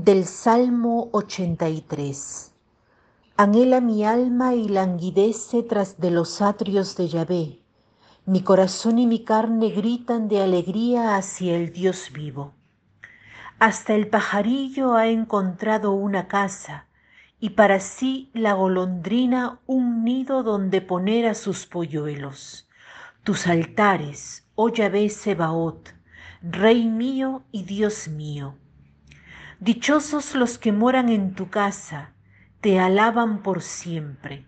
Del Salmo 83. Anhela mi alma y languidece tras de los atrios de Yahvé. Mi corazón y mi carne gritan de alegría hacia el Dios vivo. Hasta el pajarillo ha encontrado una casa y para sí la golondrina un nido donde poner a sus polluelos. Tus altares, oh Yahvé Sebaot, Rey mío y Dios mío Dichosos los que moran en tu casa, te alaban por siempre.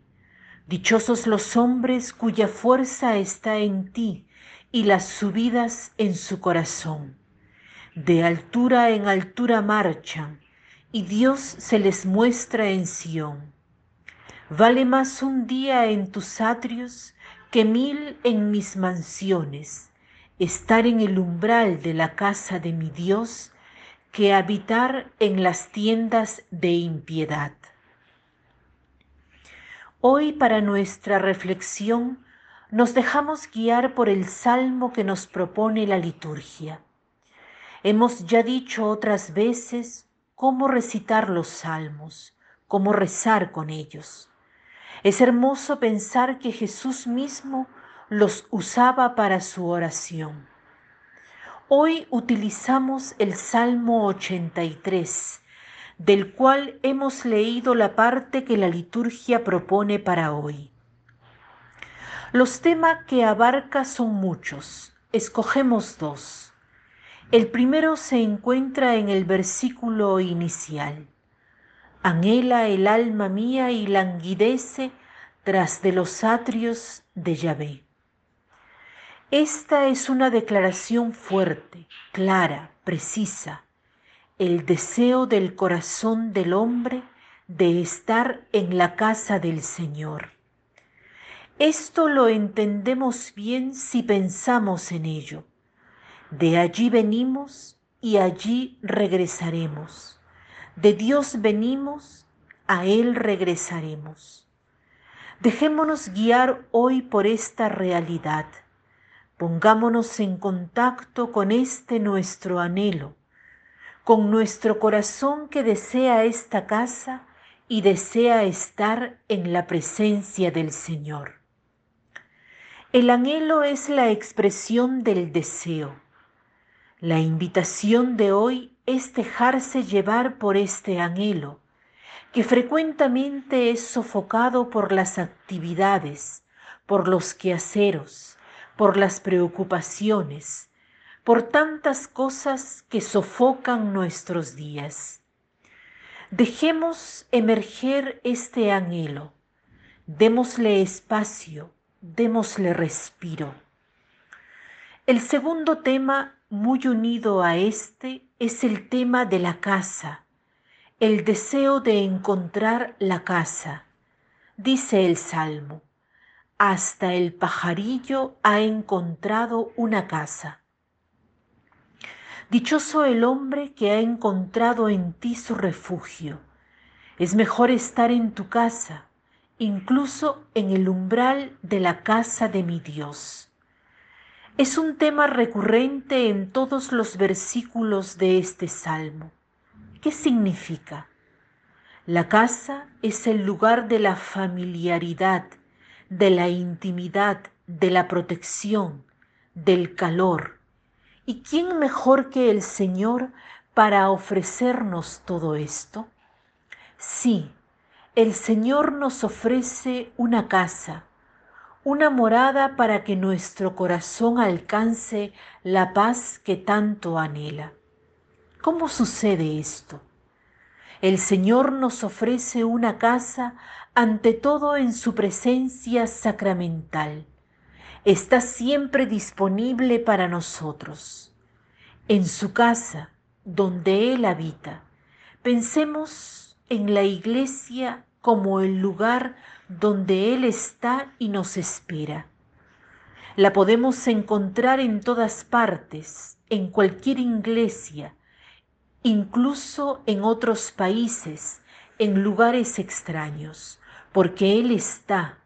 Dichosos los hombres cuya fuerza está en ti y las subidas en su corazón. De altura en altura marchan, y Dios se les muestra en Sión. Vale más un día en tus atrios que mil en mis mansiones. Estar en el umbral de la casa de mi Dios que habitar en las tiendas de impiedad. Hoy para nuestra reflexión nos dejamos guiar por el salmo que nos propone la liturgia. Hemos ya dicho otras veces cómo recitar los salmos, cómo rezar con ellos. Es hermoso pensar que Jesús mismo los usaba para su oración. Hoy utilizamos el Salmo 83, del cual hemos leído la parte que la liturgia propone para hoy. Los temas que abarca son muchos, escogemos dos. El primero se encuentra en el versículo inicial. Anhela el alma mía y languidece tras de los atrios de Yahvé. Esta es una declaración fuerte, clara, precisa, el deseo del corazón del hombre de estar en la casa del Señor. Esto lo entendemos bien si pensamos en ello. De allí venimos y allí regresaremos. De Dios venimos, a Él regresaremos. Dejémonos guiar hoy por esta realidad Pongámonos en contacto con este nuestro anhelo, con nuestro corazón que desea esta casa y desea estar en la presencia del Señor. El anhelo es la expresión del deseo. La invitación de hoy es dejarse llevar por este anhelo, que frecuentemente es sofocado por las actividades, por los quehaceros, por las preocupaciones, por tantas cosas que sofocan nuestros días. Dejemos emerger este anhelo, démosle espacio, démosle respiro. El segundo tema, muy unido a este, es el tema de la casa, el deseo de encontrar la casa. Dice el Salmo, hasta el pajarillo ha encontrado una casa. Dichoso el hombre que ha encontrado en ti su refugio. Es mejor estar en tu casa, incluso en el umbral de la casa de mi Dios. Es un tema recurrente en todos los versículos de este salmo. ¿Qué significa? La casa es el lugar de la familiaridad, de la intimidad, de la protección, del calor. ¿Y quién mejor que el Señor para ofrecernos todo esto? Sí, el Señor nos ofrece una casa, una morada para que nuestro corazón alcance la paz que tanto anhela. ¿Cómo sucede esto? El Señor nos ofrece una casa ante todo en su presencia sacramental. Está siempre disponible para nosotros. En su casa, donde Él habita, pensemos en la iglesia como el lugar donde Él está y nos espera. La podemos encontrar en todas partes, en cualquier iglesia, incluso en otros países, en lugares extraños, porque Él está,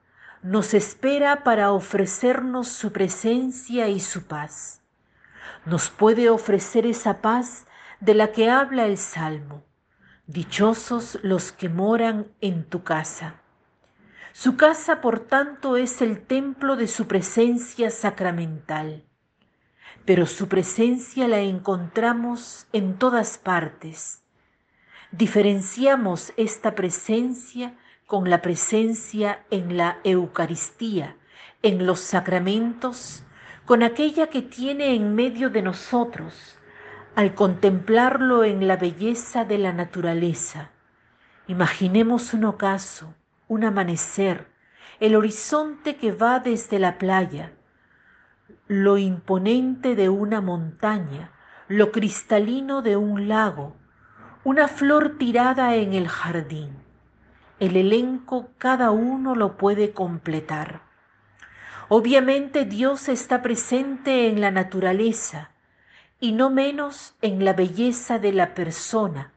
nos espera para ofrecernos su presencia y su paz. Nos puede ofrecer esa paz de la que habla el Salmo. Dichosos los que moran en tu casa. Su casa, por tanto, es el templo de su presencia sacramental. Pero su presencia la encontramos en todas partes. Diferenciamos esta presencia con la presencia en la Eucaristía, en los sacramentos, con aquella que tiene en medio de nosotros, al contemplarlo en la belleza de la naturaleza. Imaginemos un ocaso, un amanecer, el horizonte que va desde la playa, lo imponente de una montaña, lo cristalino de un lago, una flor tirada en el jardín. El elenco cada uno lo puede completar. Obviamente Dios está presente en la naturaleza y no menos en la belleza de la persona,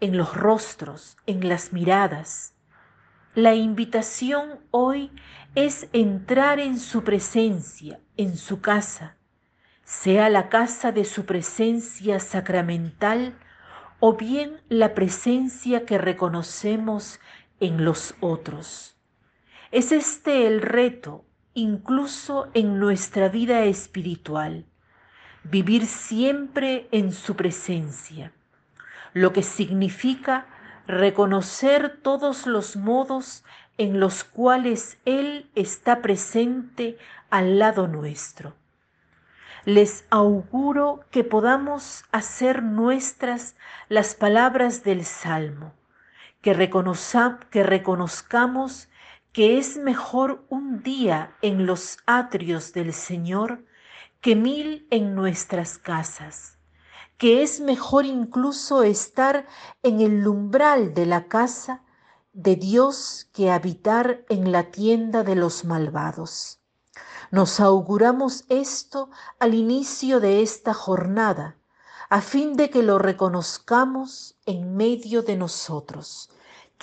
en los rostros, en las miradas. La invitación hoy es entrar en su presencia, en su casa, sea la casa de su presencia sacramental o bien la presencia que reconocemos en los otros. Es este el reto incluso en nuestra vida espiritual, vivir siempre en su presencia, lo que significa reconocer todos los modos en los cuales Él está presente al lado nuestro. Les auguro que podamos hacer nuestras las palabras del Salmo, que, que reconozcamos que es mejor un día en los atrios del Señor que mil en nuestras casas, que es mejor incluso estar en el umbral de la casa de Dios que habitar en la tienda de los malvados. Nos auguramos esto al inicio de esta jornada, a fin de que lo reconozcamos en medio de nosotros.